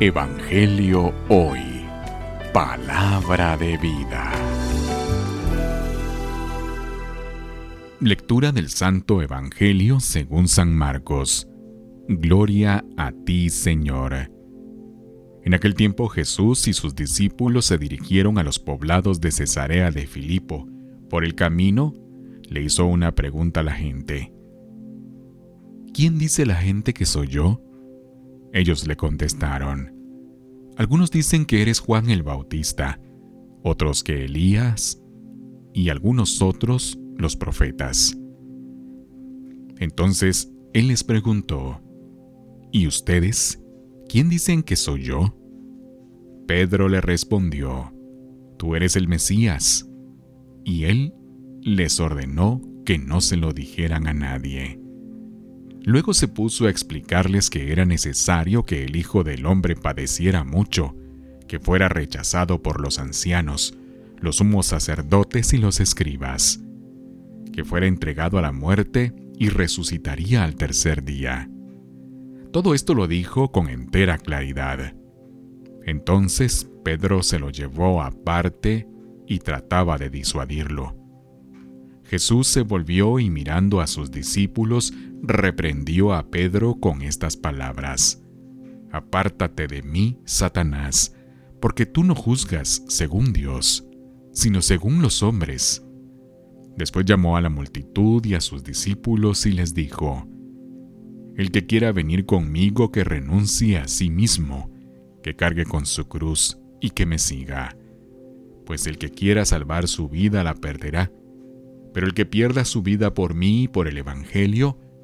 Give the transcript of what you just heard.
Evangelio Hoy. Palabra de vida. Lectura del Santo Evangelio según San Marcos. Gloria a ti, Señor. En aquel tiempo Jesús y sus discípulos se dirigieron a los poblados de Cesarea de Filipo. Por el camino, le hizo una pregunta a la gente. ¿Quién dice la gente que soy yo? Ellos le contestaron, algunos dicen que eres Juan el Bautista, otros que Elías, y algunos otros los profetas. Entonces él les preguntó, ¿Y ustedes? ¿Quién dicen que soy yo? Pedro le respondió, Tú eres el Mesías. Y él les ordenó que no se lo dijeran a nadie. Luego se puso a explicarles que era necesario que el Hijo del Hombre padeciera mucho, que fuera rechazado por los ancianos, los sumos sacerdotes y los escribas, que fuera entregado a la muerte y resucitaría al tercer día. Todo esto lo dijo con entera claridad. Entonces Pedro se lo llevó aparte y trataba de disuadirlo. Jesús se volvió y mirando a sus discípulos, reprendió a Pedro con estas palabras. Apártate de mí, Satanás, porque tú no juzgas según Dios, sino según los hombres. Después llamó a la multitud y a sus discípulos y les dijo, El que quiera venir conmigo que renuncie a sí mismo, que cargue con su cruz y que me siga, pues el que quiera salvar su vida la perderá pero el que pierda su vida por mí y por el Evangelio,